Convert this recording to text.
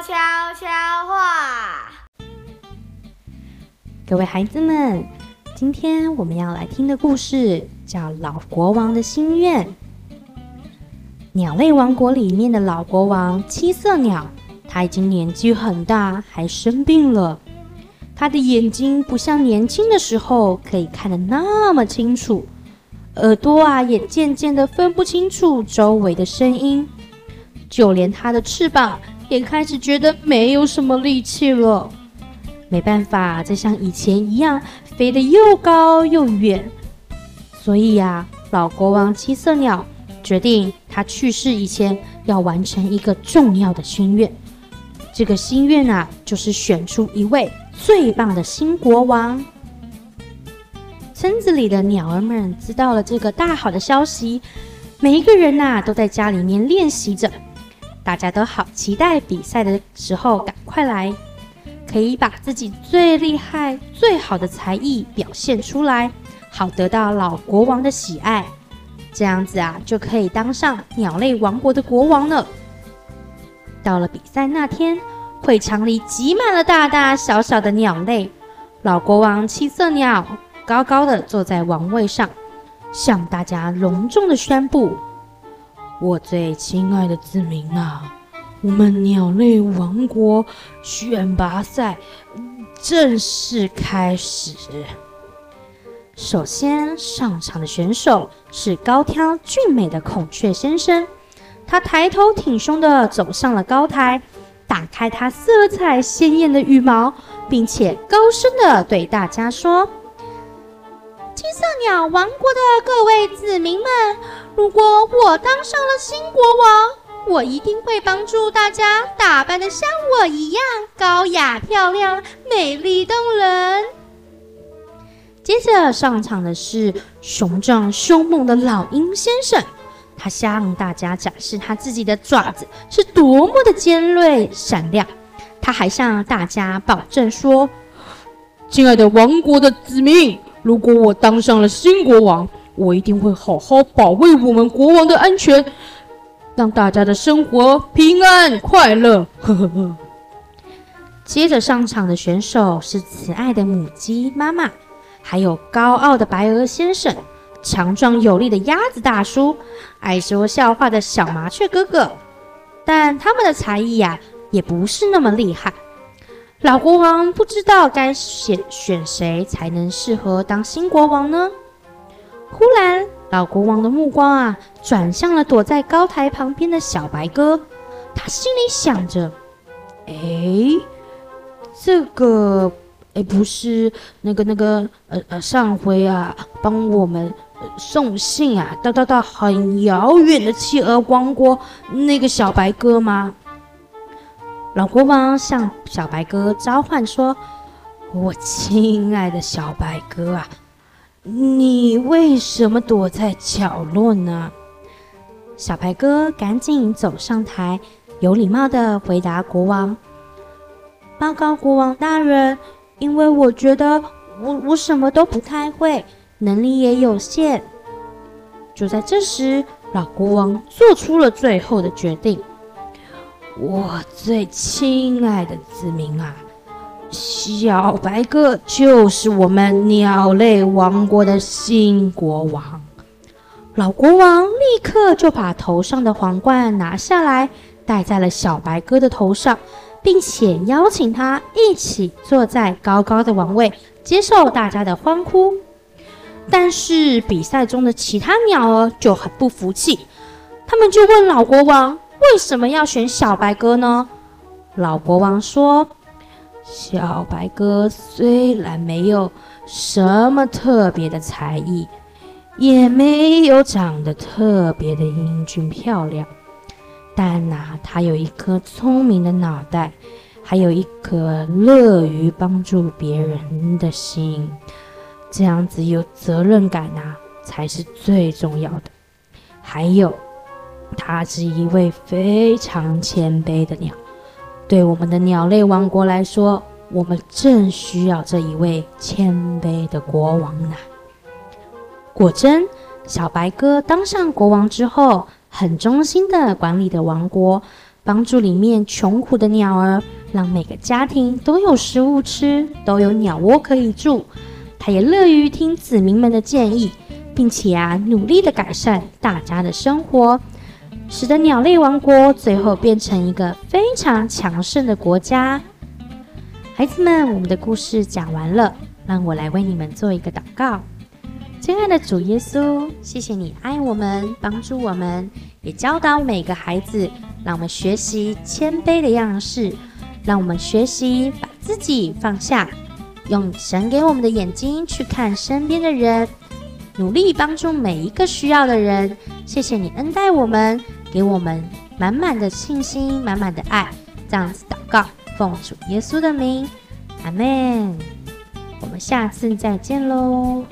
悄悄话。各位孩子们，今天我们要来听的故事叫《老国王的心愿》。鸟类王国里面的老国王七色鸟，他已经年纪很大，还生病了。他的眼睛不像年轻的时候可以看得那么清楚，耳朵啊也渐渐的分不清楚周围的声音，就连他的翅膀也开始觉得没有什么力气了，没办法再像以前一样飞得又高又远。所以呀，老国王七色鸟决定他去世以前要完成一个重要的心愿，这个心愿啊，就是选出一位。最棒的新国王！村子里的鸟儿们知道了这个大好的消息，每一个人呐、都在家里面练习着，大家都好期待比赛的时候赶快来，可以把自己最厉害、最好的才艺表现出来，好得到老国王的喜爱。这样子啊，就可以当上鸟类王国的国王了。到了比赛那天。会场里挤满了大大小小的鸟类，老国王七色鸟高高的坐在王位上，向大家隆重的宣布：“我最亲爱的子民啊，我们鸟类王国选拔赛正式开始。首先上场的选手是高挑俊美的孔雀先生，他抬头挺胸的走上了高台。”打开他色彩鲜艳的羽毛，并且高声地对大家说：“金色鸟王国的各位子民们，如果我当上了新国王，我一定会帮助大家打扮得像我一样高雅漂亮、美丽动人。”接着上场的是雄壮凶猛的老鹰先生。他向大家展示他自己的爪子是多么的尖锐闪亮，他还向大家保证说：“亲爱的王国的子民，如果我当上了新国王，我一定会好好保卫我们国王的安全，让大家的生活平安快乐。”呵呵呵。接着上场的选手是慈爱的母鸡妈妈，还有高傲的白鹅先生。强壮有力的鸭子大叔，爱说笑话的小麻雀哥哥，但他们的才艺呀、也不是那么厉害。老国王不知道该选选谁才能适合当新国王呢？忽然，老国王的目光啊，转向了躲在高台旁边的小白鸽，他心里想着：“哎，这个，哎，不是那个那个，呃呃，上回啊，帮我们。”送信啊，到到到很遥远的企鹅王国那个小白鸽吗？老国王向小白鸽召唤说：“我亲爱的小白鸽啊，你为什么躲在角落呢？”小白鸽赶紧走上台，有礼貌地回答国王：“报告国王大人，因为我觉得我我什么都不太会。”能力也有限。就在这时，老国王做出了最后的决定：“我最亲爱的子民啊，小白鸽就是我们鸟类王国的新国王。”老国王立刻就把头上的皇冠拿下来，戴在了小白鸽的头上，并且邀请他一起坐在高高的王位，接受大家的欢呼。但是比赛中的其他鸟儿就很不服气，他们就问老国王：“为什么要选小白鸽呢？”老国王说：“小白鸽虽然没有什么特别的才艺，也没有长得特别的英俊漂亮，但呐、它有一颗聪明的脑袋，还有一颗乐于帮助别人的心。”这样子有责任感啊，才是最重要的。还有，它是一位非常谦卑的鸟。对我们的鸟类王国来说，我们正需要这一位谦卑的国王呢。果真，小白鸽当上国王之后，很忠心的管理的王国，帮助里面穷苦的鸟儿，让每个家庭都有食物吃，都有鸟窝可以住。他也乐于听子民们的建议，并且啊，努力的改善大家的生活，使得鸟类王国最后变成一个非常强盛的国家。孩子们，我们的故事讲完了，让我来为你们做一个祷告。亲爱的主耶稣，谢谢你爱我们，帮助我们，也教导每个孩子，让我们学习谦卑的样式，让我们学习把自己放下，用神给我们的眼睛去看身边的人，努力帮助每一个需要的人。谢谢你恩待我们，给我们满满的信心，满满的爱。这样子祷告，奉主耶稣的名，阿门。我们下次再见喽。